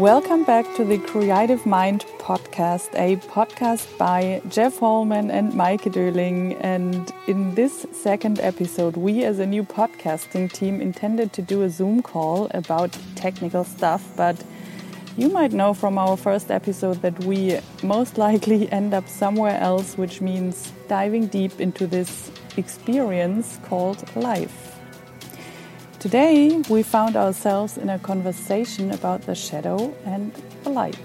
Welcome back to the Creative Mind podcast, a podcast by Jeff Holman and Mike Döling. And in this second episode, we as a new podcasting team intended to do a Zoom call about technical stuff, but you might know from our first episode that we most likely end up somewhere else, which means diving deep into this experience called life. Today, we found ourselves in a conversation about the shadow and the light.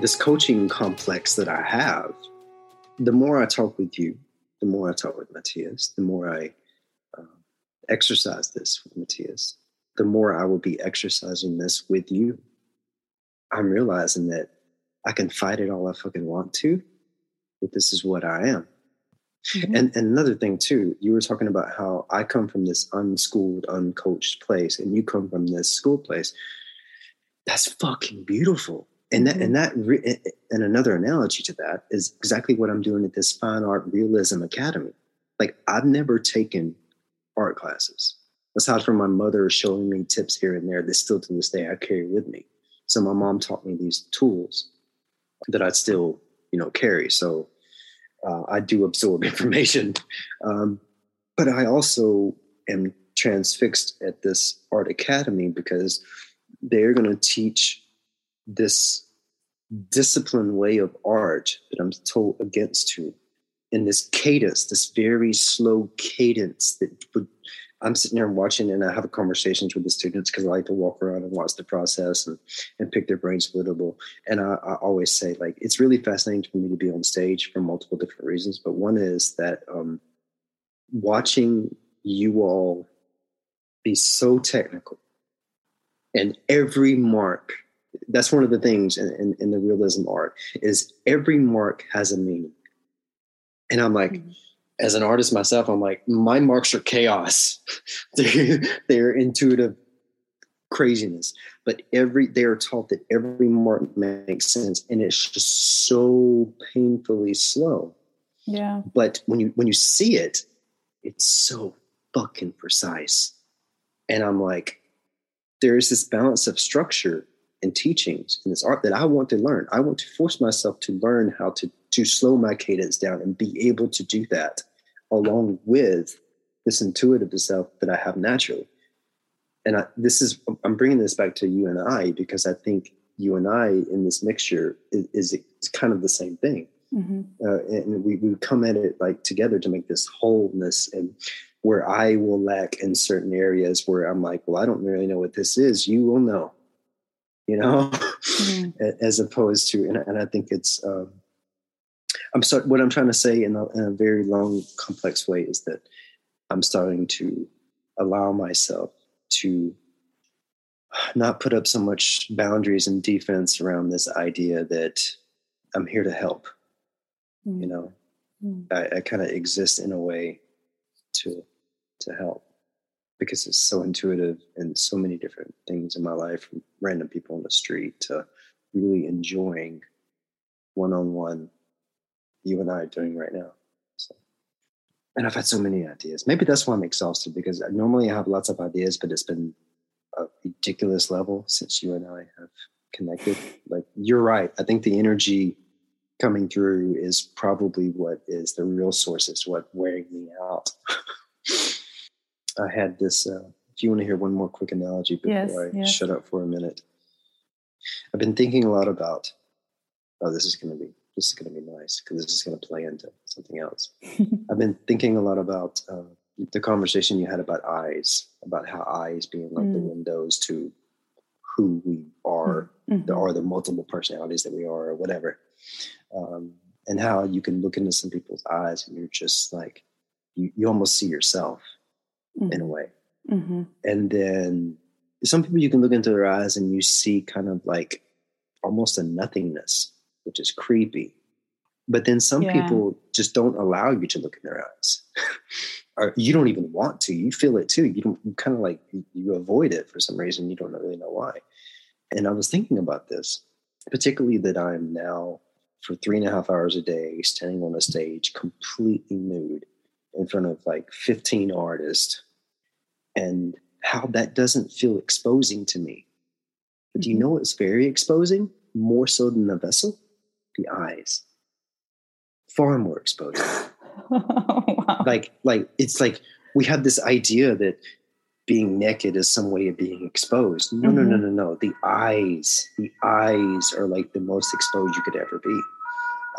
This coaching complex that I have, the more I talk with you, the more I talk with Matthias, the more I uh, exercise this with Matthias, the more I will be exercising this with you. I'm realizing that I can fight it all I fucking want to, but this is what I am. Mm-hmm. And, and another thing too, you were talking about how I come from this unschooled, uncoached place, and you come from this school place. That's fucking beautiful. And that, mm-hmm. and that, re- and another analogy to that is exactly what I'm doing at this Fine Art Realism Academy. Like I've never taken art classes. Aside from my mother showing me tips here and there, that still to this day I carry with me. So my mom taught me these tools that I still, you know, carry. So uh, I do absorb information, um, but I also am transfixed at this art academy because they're going to teach this disciplined way of art that I'm told against to in this cadence, this very slow cadence that would I'm sitting there and watching and I have conversations with the students because I like to walk around and watch the process and, and pick their brains a little. And I, I, always say, like, it's really fascinating for me to be on stage for multiple different reasons. But one is that um, watching you all be so technical and every mark, that's one of the things in, in, in the realism art, is every mark has a meaning. And I'm like, mm-hmm as an artist myself, I'm like, my marks are chaos. they're, they're intuitive craziness. But every they are taught that every mark makes sense, and it's just so painfully slow. Yeah. But when you when you see it, it's so fucking precise. And I'm like, there is this balance of structure and teachings in this art that I want to learn. I want to force myself to learn how to to slow my cadence down and be able to do that along with this intuitive self that I have naturally. And I, this is, I'm bringing this back to you and I because I think you and I in this mixture is, is, kind of the same thing. Mm-hmm. Uh, and we, we come at it like together to make this wholeness and where I will lack in certain areas where I'm like, well, I don't really know what this is. You will know, you know, mm-hmm. as opposed to, and, and I think it's, um, I'm sorry. What I'm trying to say in a, in a very long, complex way is that I'm starting to allow myself to not put up so much boundaries and defense around this idea that I'm here to help. Mm. You know, mm. I, I kind of exist in a way to to help because it's so intuitive and so many different things in my life, from random people on the street to really enjoying one-on-one you and I are doing right now. So, and I've had so many ideas. Maybe that's why I'm exhausted because normally I have lots of ideas, but it's been a ridiculous level since you and I have connected. Like you're right. I think the energy coming through is probably what is the real source is what wearing me out. I had this. Uh, if you want to hear one more quick analogy before yes, I yes. shut up for a minute, I've been thinking a lot about. Oh, this is going to be this is going to be nice because this is going to play into something else. I've been thinking a lot about uh, the conversation you had about eyes, about how eyes being like mm. the windows to who we are, mm-hmm. the, or the multiple personalities that we are, or whatever. Um, and how you can look into some people's eyes and you're just like, you, you almost see yourself mm. in a way. Mm-hmm. And then some people you can look into their eyes and you see kind of like almost a nothingness which is creepy. But then some yeah. people just don't allow you to look in their eyes. or you don't even want to. You feel it too. You don't you kind of like you avoid it for some reason. You don't really know why. And I was thinking about this, particularly that I'm now for three and a half hours a day standing on a stage completely nude in front of like 15 artists and how that doesn't feel exposing to me. But do you Mhm. know it's very exposing? More so than the vessel? The eyes. Far more exposing. wow. Like, like it's like we have this idea that being naked is some way of being exposed. No, no, no, Mhm. no, no. The eyes, the eyes are like the most exposed you could ever be.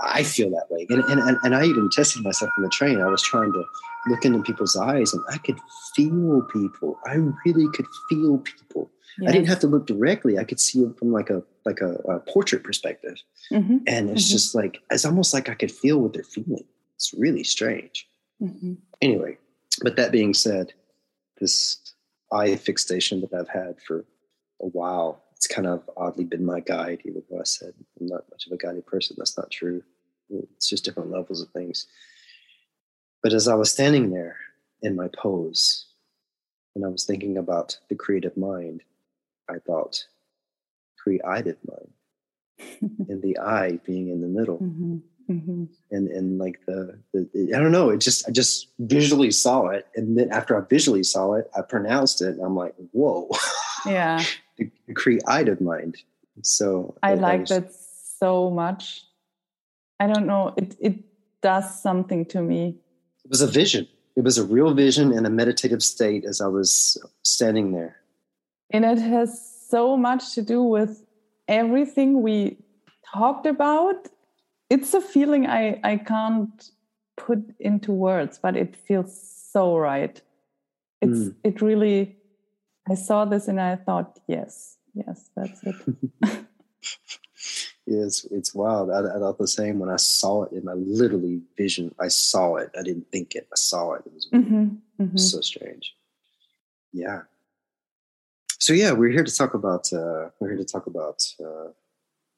I feel that way. And, and, and, and I even tested myself on the train. I was trying to look into people's eyes and I could feel people. I really could feel people. I didn't have to look directly. I could see it from like a like a, a portrait perspective. hmm And it's Mhm. just like it's almost like I could feel what they're feeling. It's really strange. hmm Anyway, but that being said, this eye fixation that I've had for a while, it's kind of oddly been my guide, even though I said I'm not much of a guided person. That's not true. It's just different levels of things. But as I was standing there in my pose and I was thinking about the creative mind, I thought creative mind and the I being in the middle hmm hmm and and like the, the I don't know. It just I just visually saw it, and then after I visually saw it, I pronounced it, I'm like, whoa, Yeah, the, the creative mind. So I that like was- that so much. I don't know. It it does something to me. It was a vision. It was a real vision in a meditative state as I was standing there. And it has so much to do with everything we talked about. It's a feeling I, I can't put into words, but it feels so right. It's Mm. it really I saw this and I thought, yes, yes, that's it. Yeah, it's it's wild. I, I thought the same when I saw it in my literally vision. I saw it. I didn't think it. I saw it. It was hmm hmm so strange. Yeah. So yeah, we're here to talk about uh, we're here to talk about uh,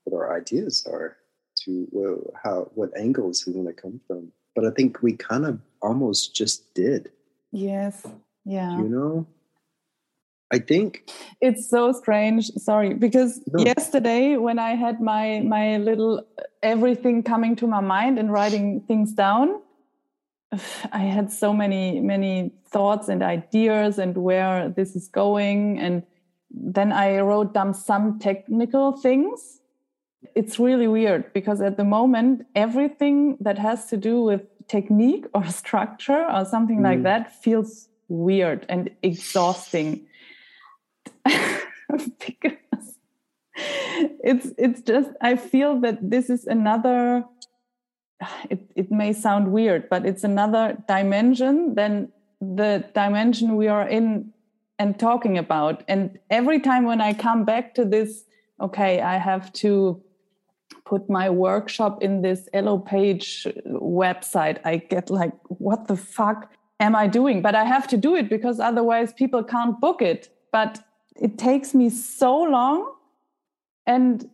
what our ideas are, to well, how what angles we want to come from. But I think we kind of almost just did. Yes. Yeah. You know, I think it's so strange sorry because No. yesterday when i had my my little everything coming to my mind and writing things down i had so many many thoughts and ideas and where this is going and then i wrote down some technical things it's really weird because at the moment everything that has to do with technique or structure or something like Mm. that feels weird and exhausting because it's it's just I feel that this is another it, it may sound weird, but it's another dimension than the dimension we are in and talking about. And every time when I come back to this, okay, I have to put my workshop in this elopage website, I get like, what the fuck am I doing? But I have to do it because otherwise people can't book it. But it takes me so long. And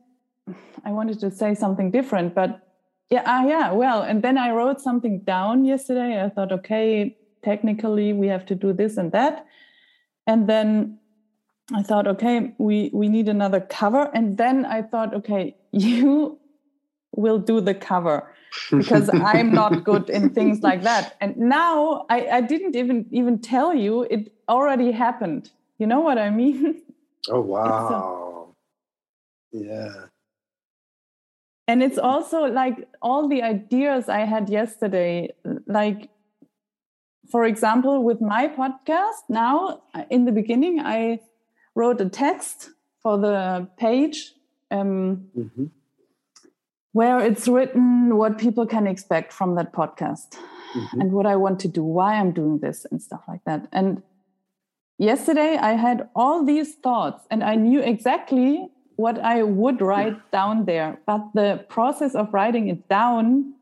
I wanted to say something different, but yeah, ah, yeah, well, and then I wrote something down yesterday. I thought, okay, technically we have to do this and that. And then I thought, okay, we, we need another cover. And then I thought, okay, you will do the cover because I'm not good in things like that. And now I, I didn't even even tell you it already happened. You know what I mean? Oh wow. Yeah. and it's also like all the ideas I had yesterday, like for example, with my podcast, now in the beginning, I wrote a text for the page um, hmm where it's written what people can expect from that podcast hmm and what I want to do, why I'm doing this, and stuff like that. And yesterday, I had all these thoughts, and I knew exactly what I would write down there. But the process of writing it down,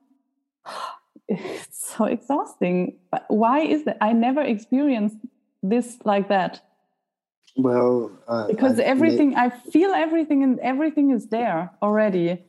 it's so exhausting. But why is that? I never experienced this like that Well, uh, because I- everything I feel everything and everything is there already.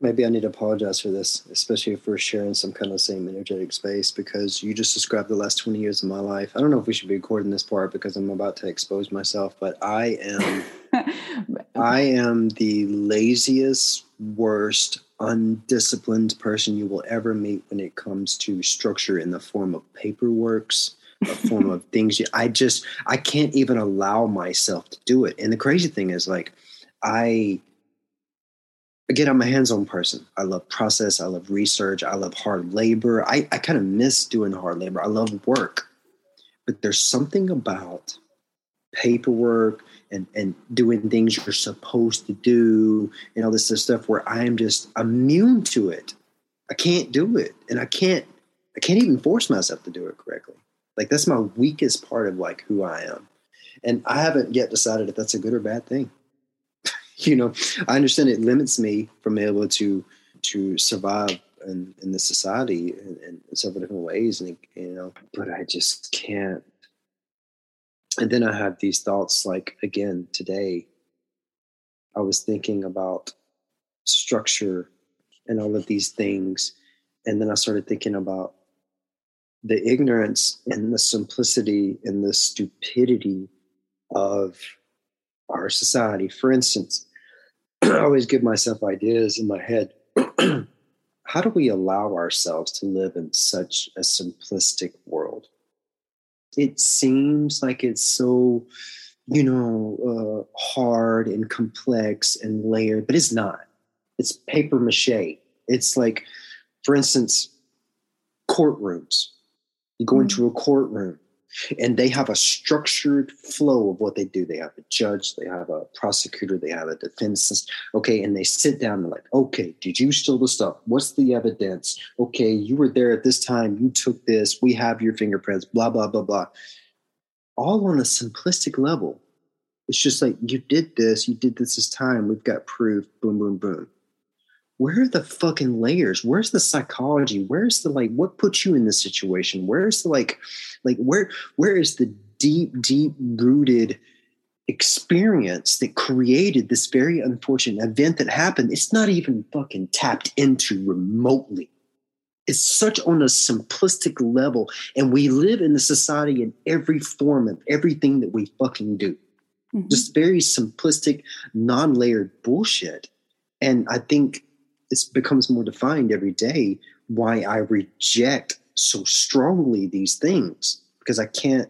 Maybe I need to apologize for this, especially if we're sharing some kind of same energetic space, because you just described the last 20 years of my life. I don't know if we should be recording this part because I'm about to expose myself, but I am I am the laziest, worst, undisciplined person you will ever meet when it comes to structure in the form of paperworks, a form of things. I just I can't even allow myself to do it. And the crazy thing is, like, I again, I'm a hands-on person. I love process. I love research. I love hard labor. I, I kind of miss doing hard labor. I love work, but there's something about paperwork and and doing things you're supposed to do and all this stuff where I'm just immune to it. I can't do it, and I can't I can't even force myself to do it correctly. Like that's my weakest part of like who I am, and I haven't yet decided if that's a good or bad thing. you know, I understand it limits me from being able to to survive in, in this society in, in several different ways, and you know, but I just can't and then I have these thoughts like again today. I was thinking about structure and all of these things. And then I started thinking about the ignorance and the simplicity and the stupidity of our society. For instance, I always give myself ideas in my head. How do we allow ourselves to live in such a simplistic world? it seems like it's so you know uh, hard and complex and layered but it's not it's paper mache it's like for instance courtrooms you go mm-hmm. into a courtroom and they have a structured flow of what they do. They have a judge, they have a prosecutor, they have a defense. Okay, and they sit down and like, okay, did you steal the stuff? What's the evidence? Okay, you were there at this time. You took this. We have your fingerprints. Blah blah blah blah. All on a simplistic level. It's just like you did this. You did this this time. We've got proof. Boom boom boom where are the fucking layers? Where's the psychology? Where's the like what puts you in this situation? Where's the like like where where is the deep deep rooted experience that created this very unfortunate event that happened? It's not even fucking tapped into remotely. It's such on a simplistic level and we live in the society in every form of everything that we fucking do. Mm-hmm. just very simplistic non-layered bullshit. And i think it becomes more defined every day why I reject so strongly these things because I can't,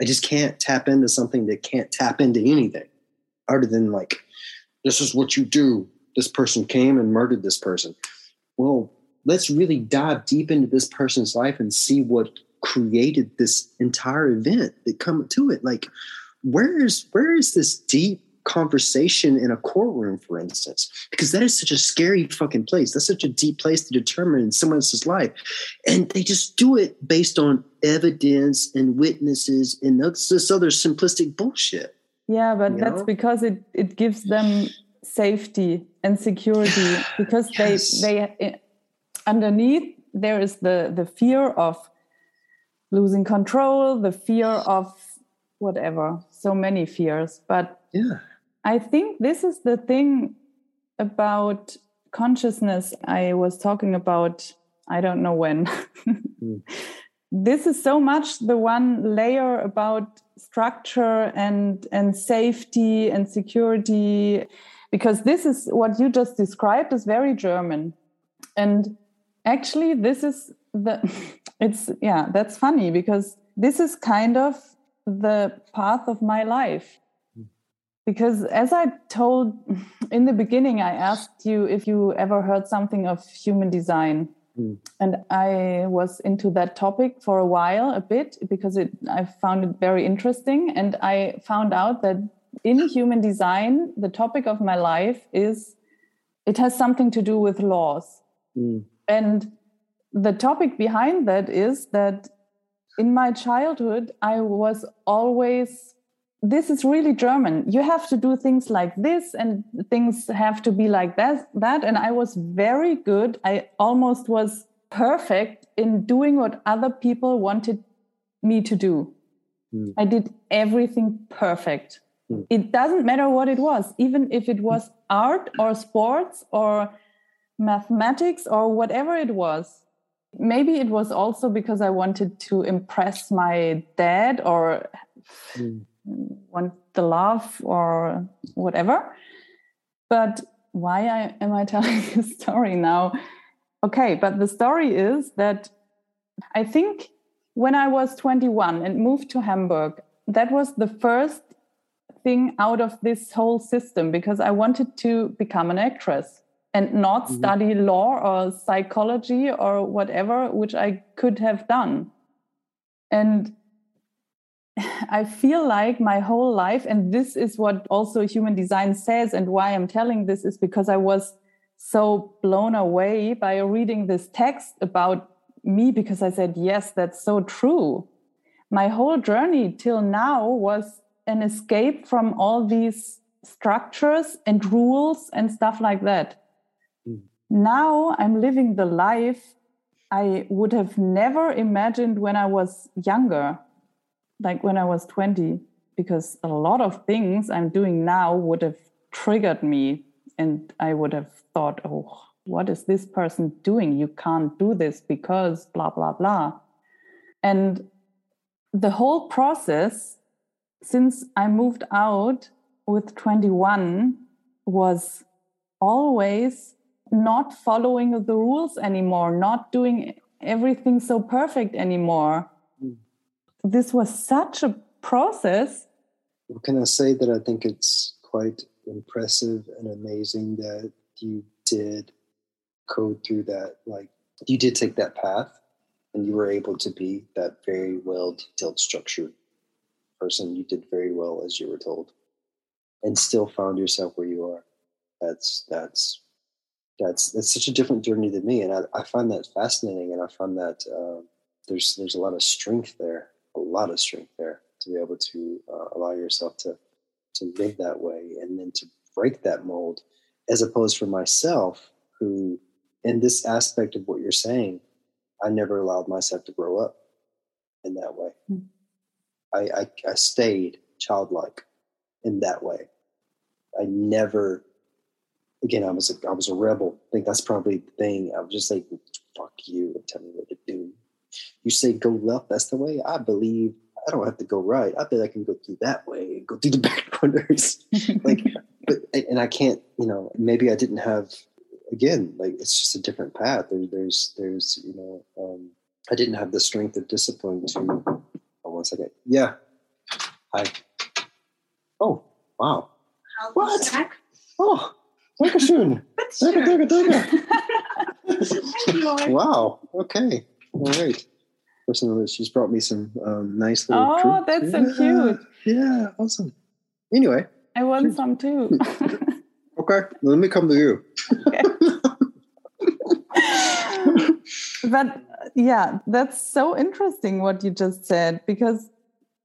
I just can't tap into something that can't tap into anything other than like, this is what you do. This person came and murdered this person. Well, let's really dive deep into this person's life and see what created this entire event that come to it. Like, where is where is this deep conversation in a courtroom, for instance, because that is such a scary fucking place. That's such a deep place to determine someone else's life. And they just do it based on evidence and witnesses and that's this other simplistic bullshit. Yeah, but that's know? because it, it gives them safety and security because yes. they they underneath there is the the fear of losing control, the fear of whatever, so many fears. But yeah I think this is the thing about consciousness I was talking about, I don't know when. mm. This is so much the one layer about structure and and safety and security because this is what you just described is very german and actually this is the it's yeah that's funny because this is kind of the path of my life because as I told in the beginning, I asked you if you ever heard something of human design. Mm. And I was into that topic for a while, a bit, because it, I found it very interesting. And I found out that in human design, the topic of my life is it has something to do with laws. Mm. And the topic behind that is that in my childhood, I was always this is really German. You have to do things like this, and things have to be like that. That, and I was very good. I almost was perfect in doing what other people wanted me to do. Mm. I did everything perfect. Mm. It doesn't matter what it was, even if it was art or sports or mathematics or whatever it was. Maybe it was also because I wanted to impress my dad or mm want the love or whatever But why I, am I telling this story now? Okay, but the story is that I think when I was 21 and moved to Hamburg, that was the first thing out of this whole system because I wanted to become an actress and not mm-hmm. study law or psychology or whatever, which I could have done. And I feel like my whole life, and this is what also human design says, and why I'm telling this is because I was so blown away by reading this text about me because I said, yes, that's so true. My whole journey till now was an escape from all these structures and rules and stuff like that. Mm. Now I'm living the life I would have never imagined when I was younger, like when I was 20, because a lot of things I'm doing now would have triggered me. And I would have thought, oh, what is this person doing? You can't do this because blah, blah, blah. And the whole process since I moved out with 21 was always not following the rules anymore, not doing everything so perfect anymore. This was such a process. What can I say that I think it's quite impressive and amazing that you did code through that? Like, you did take that path and you were able to be that very well detailed structured person. You did very well as you were told and still found yourself where you are. That's, that's, that's that's such a different journey than me, and I, I find that fascinating, and I find that uh, there's there's a lot of strength there, a lot of strength there to be able to uh, allow yourself to to live that way, and then to break that mold, as opposed for myself, who in this aspect of what you're saying, I never allowed myself to grow up in that way. Mm. I, I I stayed childlike in that way. I never again, I was a, I was a rebel. I think that's probably the thing. I was just like, fuck you and tell me what to do. You say go left, that's the way. I believe I don't have to go right. I bet I can go through that way, go through the back corners. like, but and I can't. You know, maybe I didn't have. Again, like it's just a different path. There, there's, there's, you know, um, I didn't have the strength of discipline to. Oh, one second. Yeah. Hi. Oh, wow. What? Oh, danke, danke. wow. Okay. All right. Person, she's brought me some um, nice little. Oh, that's yeah. so cute. Yeah, awesome. Anyway, I want some too. okay, let me come to you. but yeah, that's so interesting what you just said because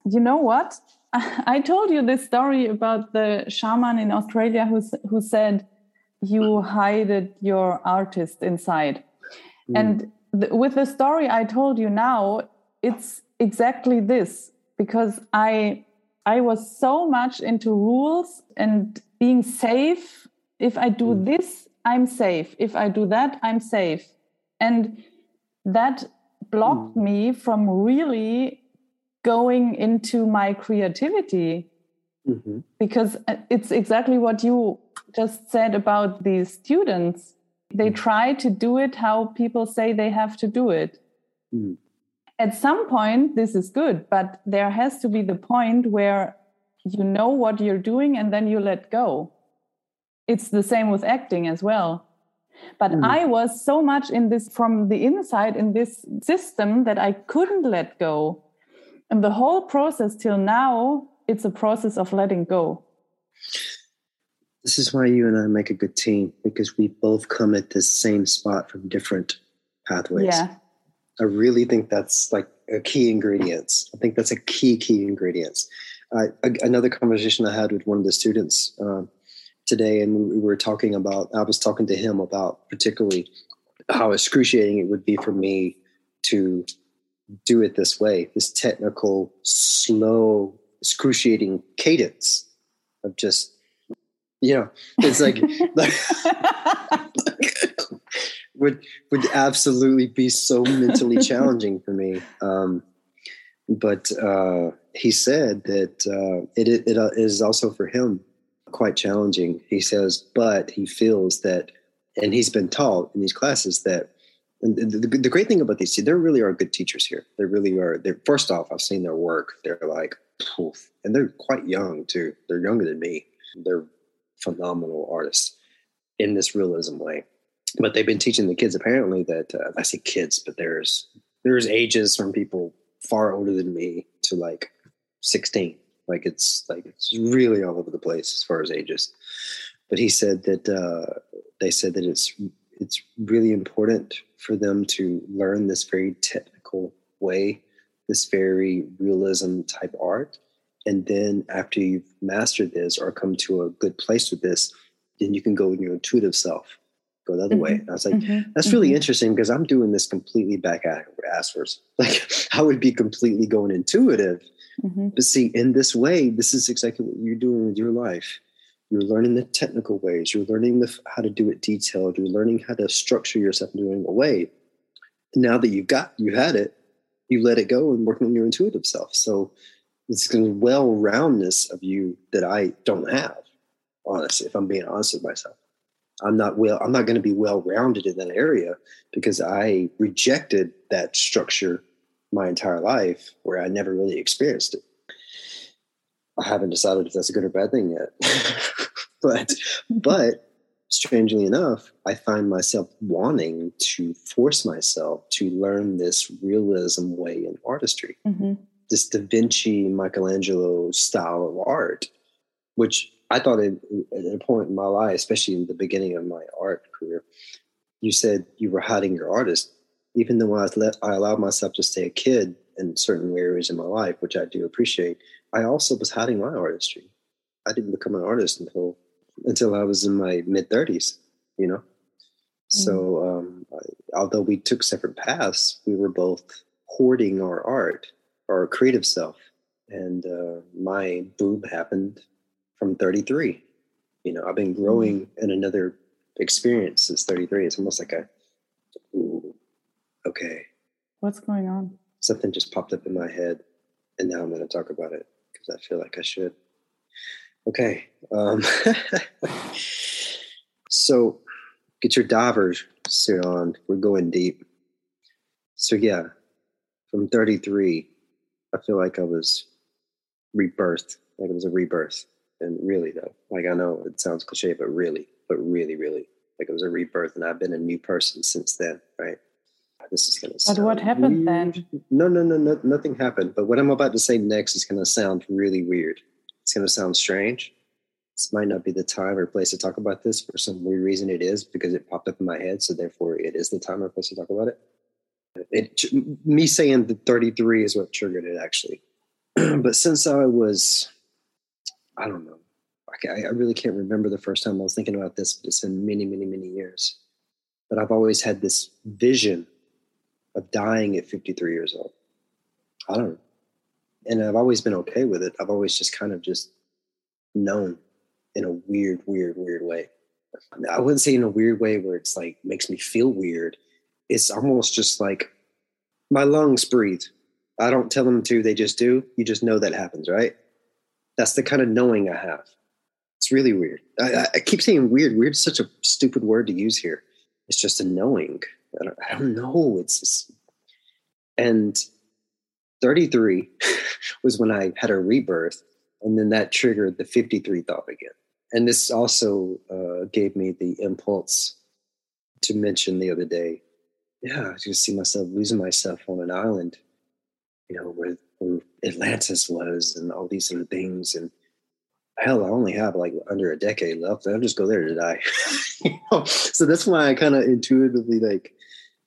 you know what? I told you this story about the shaman in Australia who who said you hide your artist inside. Mm. And th- with the story I told you now, it's exactly this because I I was so much into rules and being safe. If I do mm. this, I'm safe. If I do that, I'm safe. And that blocked mm. me from really going into my creativity mm-hmm. because uh, it's exactly what you just said about these students. They mm. try to do it how people say they have to do it. Mm. At some point, this is good, but there has to be the point where you know what you're doing and then you let go. It's the same with acting as well. But mm. I was so much in this from the inside in this system that I couldn't let go. And the whole process till now, it's a process of letting go. This is why you and I make a good team because we both come at this same spot from different pathways. Yeah. I really think that's like a key ingredients. I think that's a key key ingredients. Uh, another conversation I had with one of the students uh, today, and we were talking about. I was talking to him about particularly how excruciating it would be for me to do it this way, this technical, slow, excruciating cadence of just you know, it's like, like would would absolutely be so mentally challenging for me. Um, but uh, he said that uh, it, it, it uh, also for him quite challenging. He says, but he feels that, and he's been taught in these classes that. And the, the, the great thing about these, see, there really are good teachers here. There really are. They're first off, I've seen their work. They're like, poof, and they're quite young too. They're younger than me. They're phenomenal artists in this realism way. But they've been teaching the kids apparently that uh, I say kids, but there's there's ages from people far older than me to like 16 like it's like it's really all over the place as far as ages. But he said that uh, they said that it's it's really important for them to learn this very technical way, this very realism type art. And then after you've mastered this or come to a good place with this, then you can go in your intuitive self, go the other mm-hmm. way. And I was like, mm-hmm. that's really mm-hmm. interesting because I'm doing this completely back ass first. Like I would be completely going intuitive Mm-hmm. But see, in this way, this is exactly what you're doing with your life. You're learning the technical ways. You're learning the, how to do it detailed. You're learning how to structure yourself in doing a way. now that you've got, you had it, you let it go and working on your intuitive self. So it's going to well roundness of you that I don't have. Honestly, if I'm being honest with myself, I'm not well. I'm not going to be well rounded in that area because I rejected that structure my entire life where I never really experienced it. I haven't decided if that's a good or bad thing yet. but but strangely enough, I find myself wanting to force myself to learn this realism way in artistry. Mm-hmm. This Da Vinci, Michelangelo style of art, which I thought at, a point in my life, especially in the beginning of my art career, you said you were hiding your artist even though I, let, I allowed myself to stay a kid in certain areas in my life, which I do appreciate, I also was hiding my artistry. I didn't become an artist until until I was in my mid thirties. You know, mm. so um, although we took separate paths, we were both hoarding our art, our creative self, and uh, my boom happened from thirty three. You know, I've been growing mm. in another experience since thirty three. It's almost like a ooh, okay. What's going on? Something just popped up in my head, and now I'm going to talk about it because I feel like I should. Okay. Um, so get your divers suit on. We're going deep. So, yeah, from 33, I feel like I was rebirthed, like it was a rebirth. And really, though, like I know it sounds cliche, but really, but really, really, like it was a rebirth. And I've been a new person since then, right? this is going to But what happened weird. then? No, no, no, no, nothing happened. But what I'm about to say next is going to sound really weird. It's going to sound strange. This might not be the time or place to talk about this. For some weird reason, it is because it popped up in my head. So therefore, it is the time or place to talk about it. It me saying the 33 is what triggered it actually. but since I was, I don't know, I, I really can't remember the first time I was thinking about this. But it's been many, many, many years. But I've always had this vision of dying at 53 years old. I don't know. And I've always been okay with it. I've always just kind of just known in a weird, weird, weird way. I wouldn't say in a weird way where it's like makes me feel weird. It's almost just like my lungs breathe. I don't tell them to, they just do. You just know that happens, right? That's the kind of knowing I have. It's really weird. I, I keep saying weird. Weird is such a stupid word to use here. It's just a knowing. I don't, I don't know. It's just, and 33 was when I had a rebirth, and then that triggered the 53 thought again. And this also uh, gave me the impulse to mention the other day. Yeah, I just see myself losing myself on an island, you know, where, where Atlantis was, and all these other things, and hell, I only have like under a decade left. I'll just go there to die. you know? So that's why I kind of intuitively like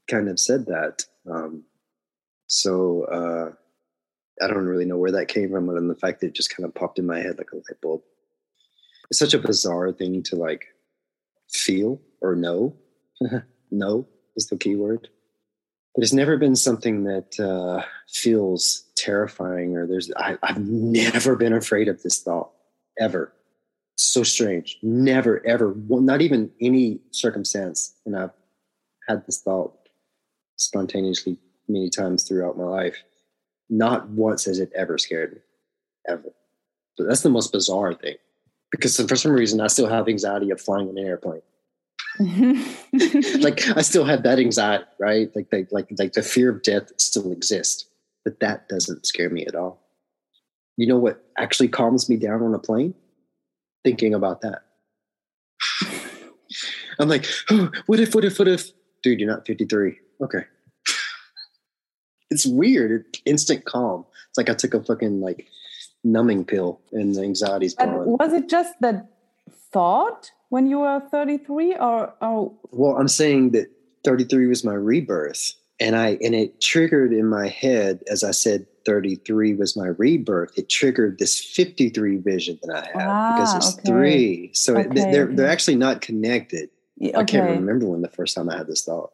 kind of said that. Um, so uh, I don't really know where that came from, than the fact that it just kind of popped in my head like a light bulb. It's such a bizarre thing to like feel or know. know is the key word. But it's never been something that uh, feels terrifying or there's, I, I've never been afraid of this thought ever. so strange. Never, ever, not even any circumstance. And I've had this thought spontaneously many times throughout my life. Not once has it ever scared me, ever. But that's the most bizarre thing because for some reason I still have anxiety of flying in an airplane. like I still have that anxiety, right? Like, like, like, like the fear of death still exists, but that doesn't scare me at all. You know what actually calms me down on a plane? Thinking about that. I'm like, oh, what if, what if, what if? Dude, you're not 53. Okay. It's weird. Instant calm. It's like I took a fucking like numbing pill and the anxiety's gone. Was it just the thought when you were 33 or oh well i'm saying that 33 was my rebirth and i and it triggered in my head as i said 33 was my rebirth. It triggered this 53 vision that i have ah, because it's okay. three. So okay, it, they're okay. they're actually not connected. I can't remember when the first time i had this thought.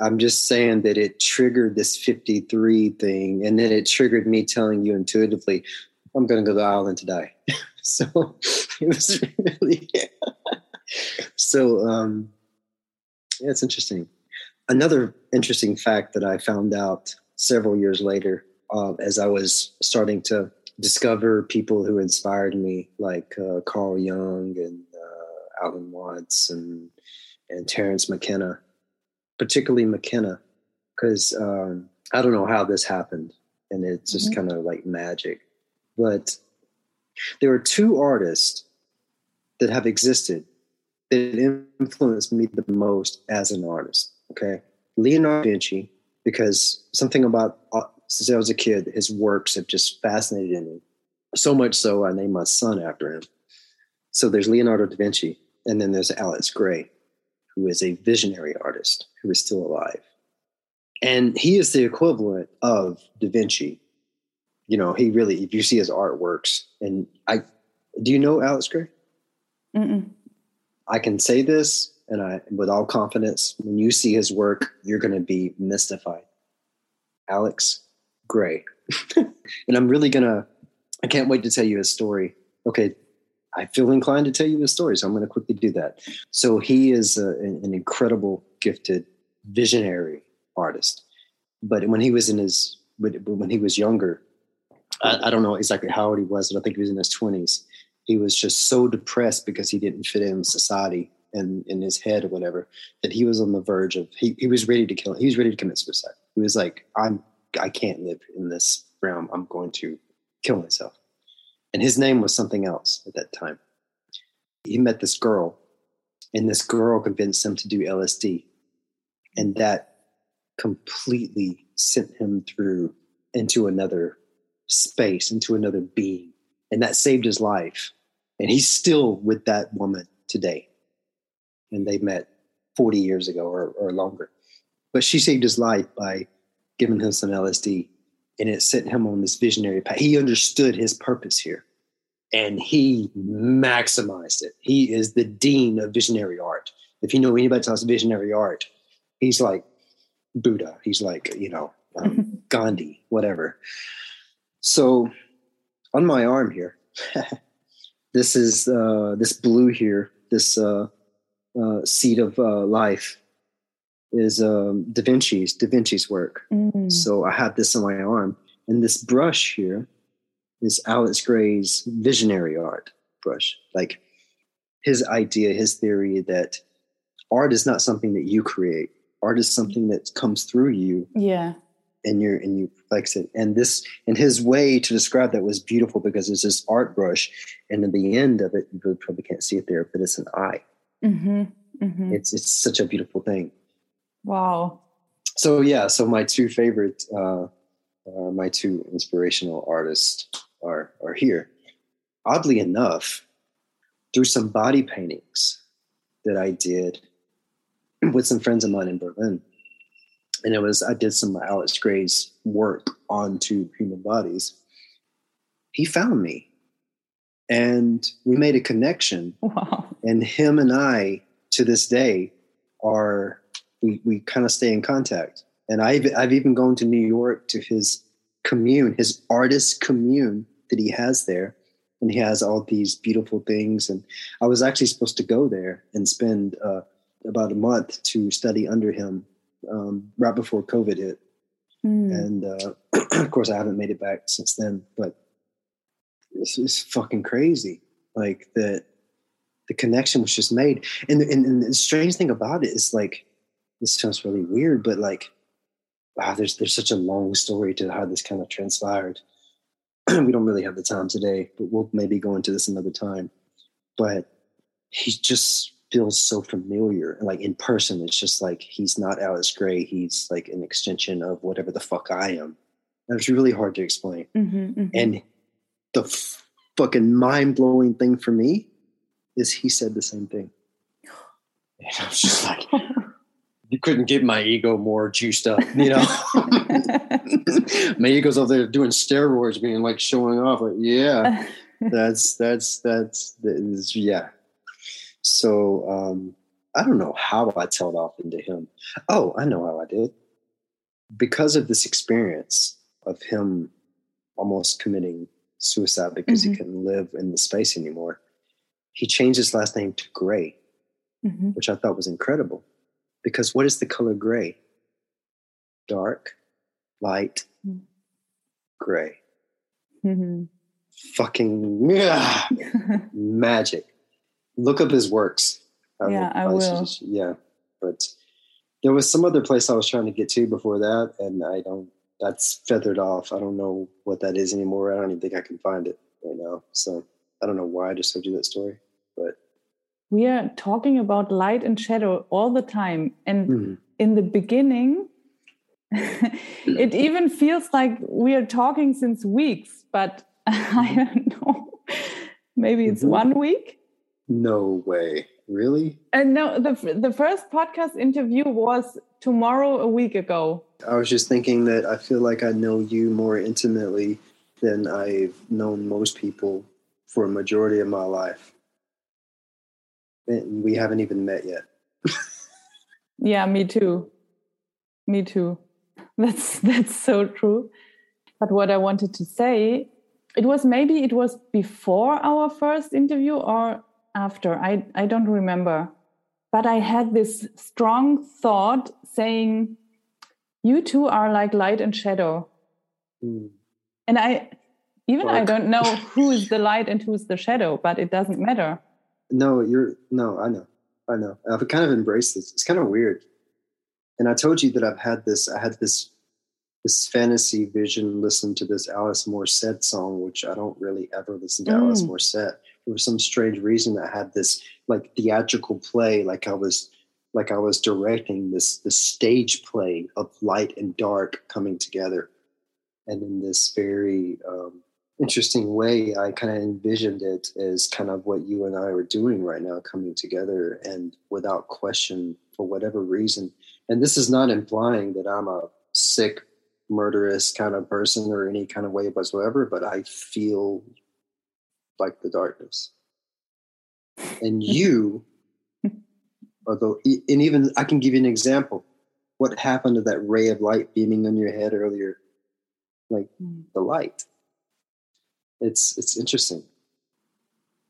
I'm just saying that it triggered this 53 thing and then it triggered me telling you intuitively i'm going to go to Ireland today. So it was really so um yeah it's interesting. Another interesting fact that i found out several years later uh, as i was starting to discover people who inspired me like uh, carl jung and uh, alan watts and and terence mckenna particularly mckenna because um, i don't know how this happened and it's just mm-hmm. kind of like magic but there are two artists that have existed that influenced me the most as an artist. Okay. Leonardo da Vinci, because something about uh, since I was a kid, his works have just fascinated me. So much so, I named my son after him. So there's Leonardo da Vinci, and then there's Alex Grey, who is a visionary artist who is still alive. And he is the equivalent of Da Vinci you know, he really, if you see his artworks, and I, do you know Alex Grey? Mm-mm. I can say this, and I, with all confidence, when you see his work, you're going to be mystified. Alex Grey, and I'm really gonna, I can't wait to tell you his story. Okay, I feel inclined to tell you his story, so I'm going to quickly do that. So he is a, an incredible, gifted, visionary artist. But when he was in his, when he was younger, I, I, don't know exactly how old he was, but I think he was in his 20s. He was just so depressed because he didn't fit in society and in his head or whatever that he was on the verge of he, he was ready to kill he was ready to commit suicide. He was like i'm i can't live in this realm. I'm going to kill myself. And his name was something else at that time. He met this girl and this girl convinced him to do lsd and that completely sent him through into another space into another being. And that saved his life. And he's still with that woman today. And they met 40 years ago or, or longer. But she saved his life by giving him some LSD. And it set him on this visionary path. He understood his purpose here and he maximized it. He is the dean of visionary art. If you know anybody talks visionary art, he's like Buddha. He's like, you know, um, Gandhi, whatever. So on my arm here, this is uh, this blue here, this uh, uh, seed of uh, life is um, Da Vinci's Da Vinci's work. Mm. So I have this on my arm, and this brush here is Alex Grey's visionary art brush. Like his idea, his theory that art is not something that you create. Art is something that comes through you. Yeah and you and you flex it. And this and his way to describe that was beautiful because it's this art brush, and at the end of it, you probably can't see it there, but it's an eye. Mm-hmm, mm-hmm. It's it's such a beautiful thing. Wow. So yeah, so my two favorite, uh, uh, my two inspirational artists are are here. Oddly enough, through some body paintings that I did with some friends of mine in Berlin and it was I did some Alex Grey's work onto human bodies. He found me, and we made a connection. Wow. And him and I, to this day, are we we kind of stay in contact. And I've I've even gone to New York to his commune, his artist commune that he has there, and he has all these beautiful things. And I was actually supposed to go there and spend uh, about a month to study under him um, right before COVID hit. Mm. And uh, of course, I haven't made it back since then, but it's, is fucking crazy. like that the connection was just made. And, and, and the strange thing about it is like, this sounds really weird, but like, wow, there's there's such a long story to how this kind of transpired. we don't really have the time today, but we'll maybe go into this another time. But he just feels so familiar. Like in person, it's just like he's not Alex Grey. He's like an extension of whatever the fuck I am. That's really hard to explain. Mm-hmm, mm-hmm. And the f- fucking mind blowing thing for me is he said the same thing. And I was just like, you couldn't get my ego more juiced up, you know. my ego's over there doing steroids, being like showing off. Like, yeah, that's that's that's, that's yeah. So um, I don't know how I tailed off into him. Oh, I know how I did. Because of this experience of him almost committing suicide because mm-hmm. he couldn't live in the space anymore, he changed his last name to Grey, mm-hmm. which I thought was incredible. Because what is the color gray? Dark, light, mm-hmm. gray. Fucking yeah, magic. Look up his works. I yeah, I will. yeah, but there was some other place I was trying to get to before that, and I don't. That's feathered off. I don't know what that is anymore. I don't even think I can find it right now. So I don't know why I just told you that story, but we are talking about light and shadow all the time, and mm-hmm. in the beginning, it even feels like we are talking since weeks, but I mm-hmm. don't know. Maybe it's mm-hmm. one week. No way. Really? And no, the the first podcast interview was tomorrow a week ago. I was just thinking that I feel like I know you more intimately than I've known most people for a majority of my life. And we haven't even met yet. yeah, me too. Me too. That's that's so true. But what I wanted to say, it was maybe it was before our first interview or after. I I don't remember. But I had this strong thought saying you two are like light and shadow. Mm. And I even I don't know who is the light and who's the shadow, but it doesn't matter. No, you're no, I know. I know. I've kind of embraced this. It's kind of weird. And I told you that I've had this, I had this this fantasy vision listen to this Alanis Morissette song, which I don't really ever listen to mm. Alanis Morissette. For some strange reason I had this like theatrical play, like I was like I was directing this this stage play of light and dark coming together. And in this very um, interesting way, I kind of envisioned it as kind of what you and I are doing right now, coming together and without question, for whatever reason. And this is not implying that I'm a sick, murderous kind of person or any kind of way whatsoever, but I feel like the darkness. And you, although, and even I can give you an example. What happened to that ray of light beaming on your head earlier? Like mm. the light it's it's interesting.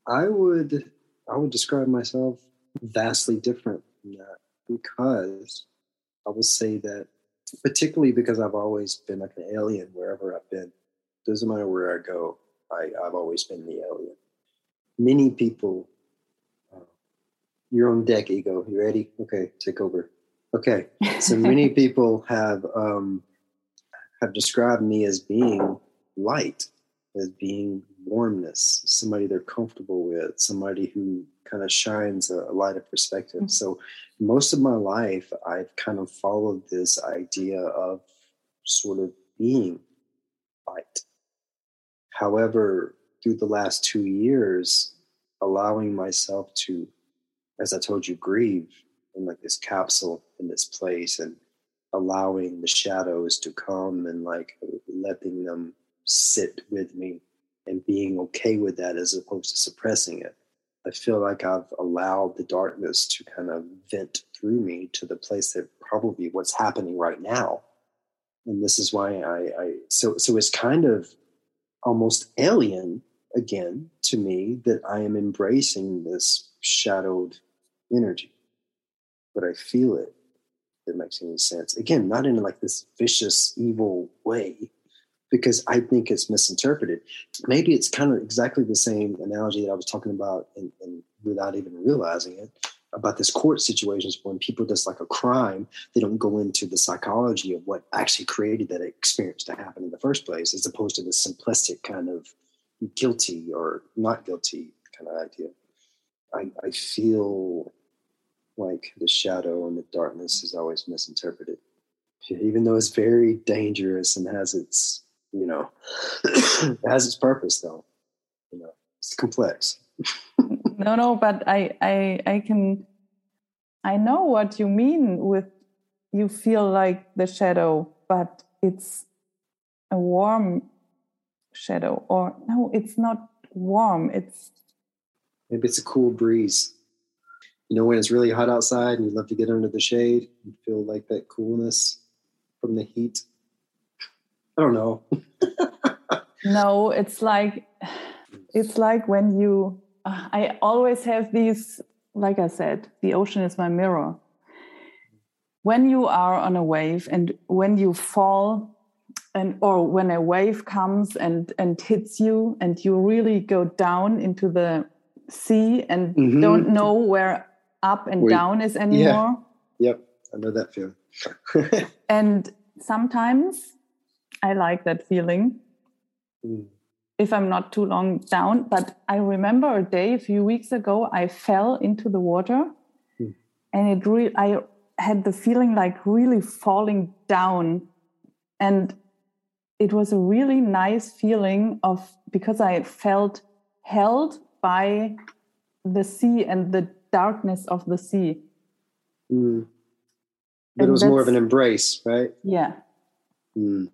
I would I would describe myself vastly different that because I will say that particularly because I've always been like an alien wherever I've been. Doesn't matter where I go, I, I've always been the alien. Many people, uh, you're on deck, ego. You ready? Okay, take over. Okay, so many people have um, have described me as being light, as being warmness, somebody they're comfortable with, somebody who kind of shines a, light of perspective. Mm-hmm. So most of my life, I've kind of followed this idea of sort of being light. However, through the last two years, allowing myself to, as I told you, grieve in like this capsule in this place and allowing the shadows to come and like letting them sit with me and being okay with that as opposed to suppressing it. I feel like I've allowed the darkness to kind of vent through me to the place that probably what's happening right now. And this is why I, I so so it's kind of almost alien again to me that I am embracing this shadowed energy. But I feel it. It makes any sense. Again, not in like this vicious, evil way, because I think it's misinterpreted. Maybe it's kind of exactly the same analogy that I was talking about, and without even realizing it, about this court situations when people just like a crime, they don't go into the psychology of what actually created that experience to happen in the first place, as opposed to the simplistic kind of guilty or not guilty kind of idea. I, I feel like the shadow and the darkness is always misinterpreted, even though it's very dangerous and has its, you know, has its purpose though. You know, it's complex. no, no, but I, I, I can, I know what you mean with you feel like the shadow, but it's a warm shadow, or no, it's not warm. It's maybe it's a cool breeze. You know, when it's really hot outside and you love to get under the shade, and feel like that coolness from the heat. I don't know. no, it's like it's like when you I always have these, like I said, the ocean is my mirror. When you are on a wave and when you fall, and or when a wave comes and and hits you, and you really go down into the sea and mm-hmm. don't know where up and Wait, down is anymore. Yeah. Yep, I know that feeling. and sometimes I like that feeling. Mm if I'm not too long down. But I remember a day a few weeks ago, I fell into the water mm. and it really, I had the feeling like really falling down. And it was a really nice feeling of because I felt held by the sea and the darkness of the sea. Mm. But it was more of an embrace, right? Yeah. Mm.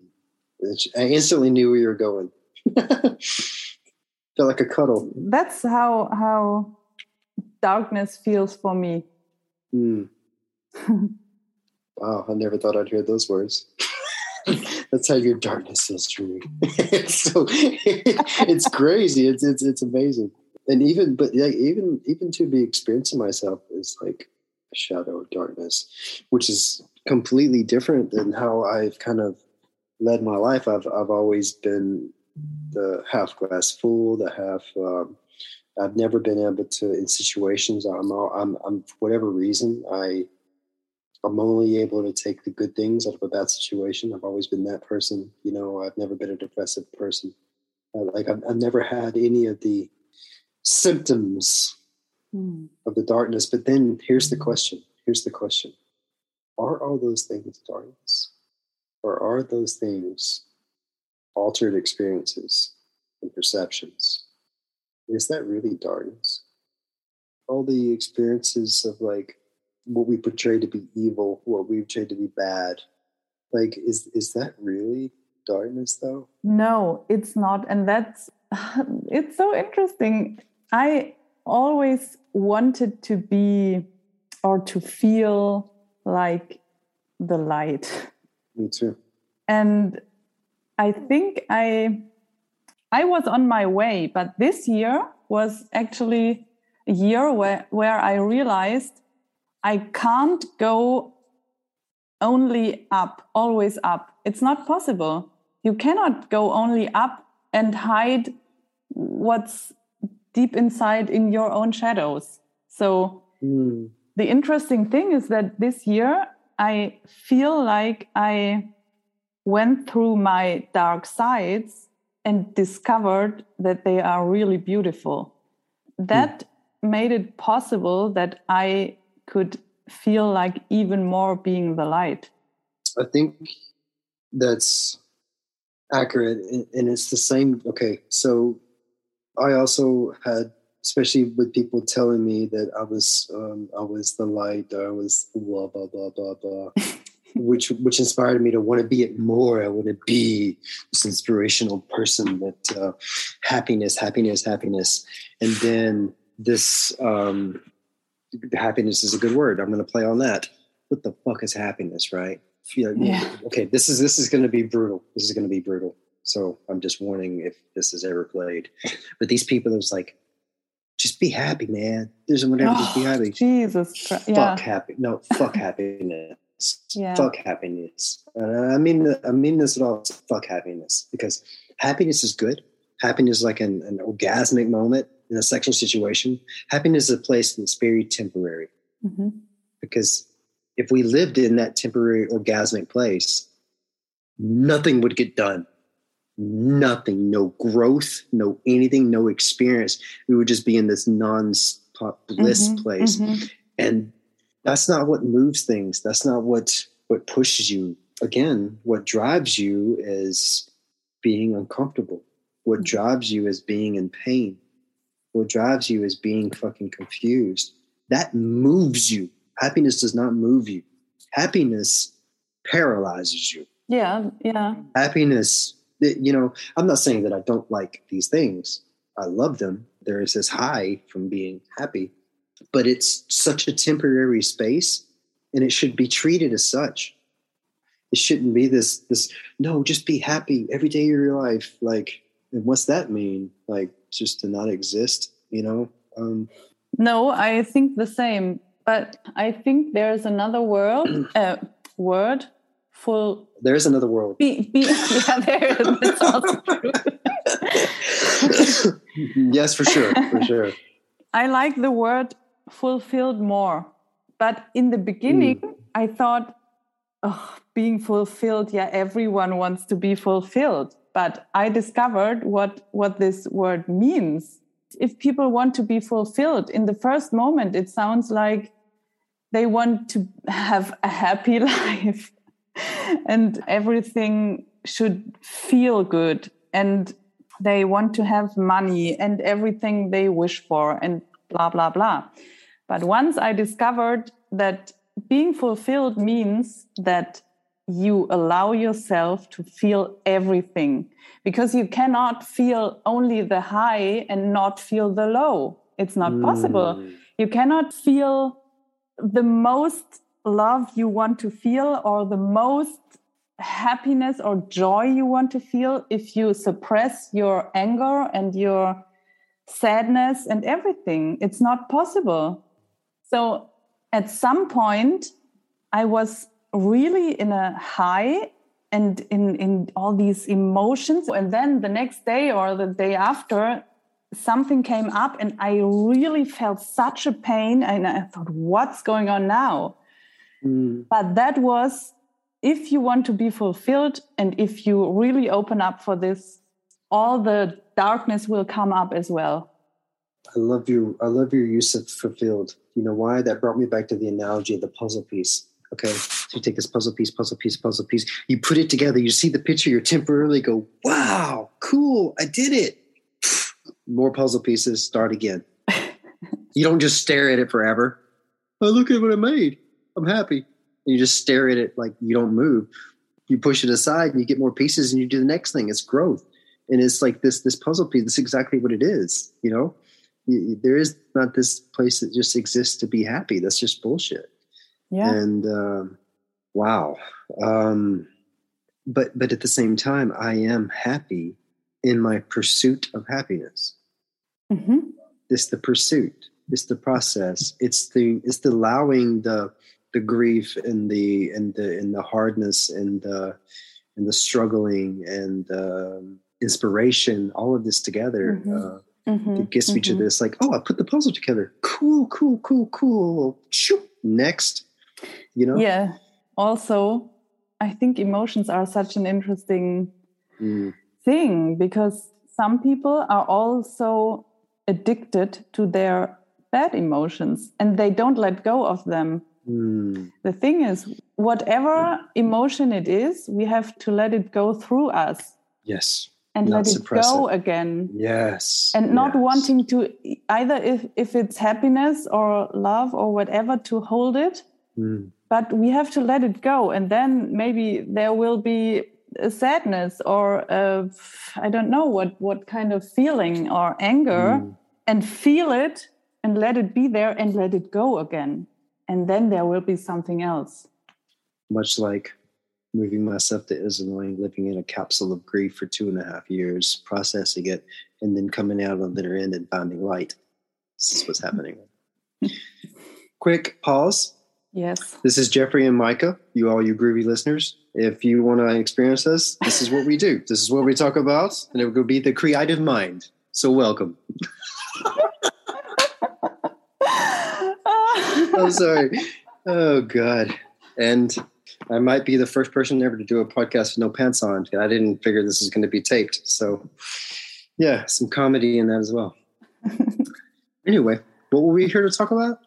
I instantly knew where you were going. Feel like a cuddle. That's how how darkness feels for me. Mm. wow, I never thought I'd hear those words. That's how your darkness feels to me. so it's crazy. It's it's it's amazing. And even but yeah, even even to be experiencing myself is like a shadow of darkness, which is completely different than how I've kind of led my life. I've I've always been the half glass full, the half. Um, I've never been able to in situations. I'm, all, I'm, I'm for whatever reason, I, I'm only able to take the good things out of a bad situation. I've always been that person. You know, I've never been a depressive person. like I've, I've never had any of the symptoms mm. of the darkness. But then here's the hmm. question. Here's the question: Are all those things darkness, or are those things altered experiences and perceptions. Is that really darkness? All the experiences of like what we portray to be evil, what we portray to be bad, like is is that really darkness though? No, it's not, and that's it's so interesting. I always wanted to be or to feel like the light. Me too. And I think I I was on my way, but this year was actually a year where, where I realized I can't go only up, always up. It's not possible. You cannot go only up and hide what's deep inside in your own shadows. So mm. the interesting thing is that this year I feel like I went through my dark sides and discovered that they are really beautiful. That mm. made it possible that I could feel like even more being the light. I think that's accurate. And it's the same. Okay. So I also had, especially with people telling me that I was, um, I was the light, I was blah, blah, blah, blah, blah. which which inspired me to want to be it more. I want to be this inspirational person that uh, happiness, happiness, happiness, and then this um, happiness is a good word. I'm going to play on that. What the fuck is happiness, right? yeah. Okay, this is this is going to be brutal. This is going to be brutal. So I'm just warning if this is ever played. But these people, it was like, just be happy, man. There's whatever, oh, just be happy. Jesus Christ. Fuck yeah. happy. No, fuck happiness Yeah. Fuck happiness. Uh, I mean, I mean this at all. Fuck happiness because happiness is good. Happiness is like an, an orgasmic moment in a sexual situation. Happiness is a place that's very temporary hmm because if we lived in that temporary orgasmic place, nothing would get done. Nothing, no growth, no anything, no experience. We would just be in this non-stop bliss Mhm, place. mhm. And that's not what moves things. That's not what what pushes you. Again, what drives you is being uncomfortable. What Mhm. drives you is being in pain. What drives you is being fucking confused. That moves you. Happiness does not move you. Happiness paralyzes you. Yeah, yeah. Happiness, you know, I'm not saying that I don't like these things. I love them. There is this high from being happy, but it's such a temporary space and it should be treated as such. It shouldn't be this, this, no, just be happy every day of your life. Like, and what's that mean? Like, just to not exist, you know? Um, No, I think the same. But I think there's another world, uh, word full. there's another world. Be, be, yeah, there. That's also true. yes, for sure, for sure. I like the word fulfilled more. But in the beginning, hmm. I thought, oh, being fulfilled, yeah, everyone wants to be fulfilled. But I discovered what, what this word means. If people want to be fulfilled, in the first moment, it sounds like they want to have a happy life and everything should feel good and they want to have money and everything they wish for and blah blah blah but once i discovered that being fulfilled means that you allow yourself to feel everything because you cannot feel only the high and not feel the low it's not possible Mm. you cannot feel the most love you want to feel or the most happiness or joy you want to feel if you suppress your anger and your sadness and everything. It's not possible. So at some point, I was really in a high and in, in all these emotions. And then the next day or the day after, something came up and I really felt such a pain. And I thought, what's going on now? Mm. But that was if you want to be fulfilled and if you really open up for this, all the darkness will come up as well. I love your I love your use of fulfilled. You know why? That brought me back to the analogy of the puzzle piece. Okay. So you take this puzzle piece, puzzle piece, puzzle piece, you put it together, you see the picture, you temporarily go, wow, cool, I did it. More puzzle pieces, start again. you don't just stare at it forever. Oh, look at what I made. I'm happy. And you just stare at it like you don't move. You push it aside and you get more pieces and you do the next thing. It's growth. And it's like this this puzzle piece. That's exactly what it is, you know? There is not this place that just exists to be happy. That's just bullshit. Yeah. And um, wow. Um, but but at the same time, I am happy in my pursuit of happiness. hmm It's the pursuit. It's the process. It's the it's the allowing the the grief and the and the and the hardness and the and the struggling and um, inspiration. All of this together. Mhm. Uh, hmm it gets me to Mhm. this like oh i put the puzzle together cool cool cool cool Shoop. next you know Yeah. Also, I think emotions are such an interesting Mm, thing because some people are also addicted to their bad emotions and they don't let go of them. mm, The thing is, whatever emotion it is, we have to let it go through us yes and Not let it go it. again. yes And not yes. wanting to either if, if it's happiness or love or whatever to hold it, Mm, but we have to let it go. And then maybe there will be a sadness or I I don't know what, what kind of feeling or anger mm. and feel it and let it be there and let it go again. And then there will be something else. much like moving myself to illinois living in a capsule of grief for two and a half years processing it and then coming out on the other end and finding light this is what's happening quick pause Yes. This is Jeffrey and Micah, you all you groovy listeners. If you want to experience us, this is what we do. This is what we talk about, and it will be the creative mind. So welcome. I'm sorry. Oh God. And I might be the first person ever to do a podcast with no pants on. And I didn't figure this is going to be taped. So yeah, some comedy in that as well. anyway, what were we here to talk about?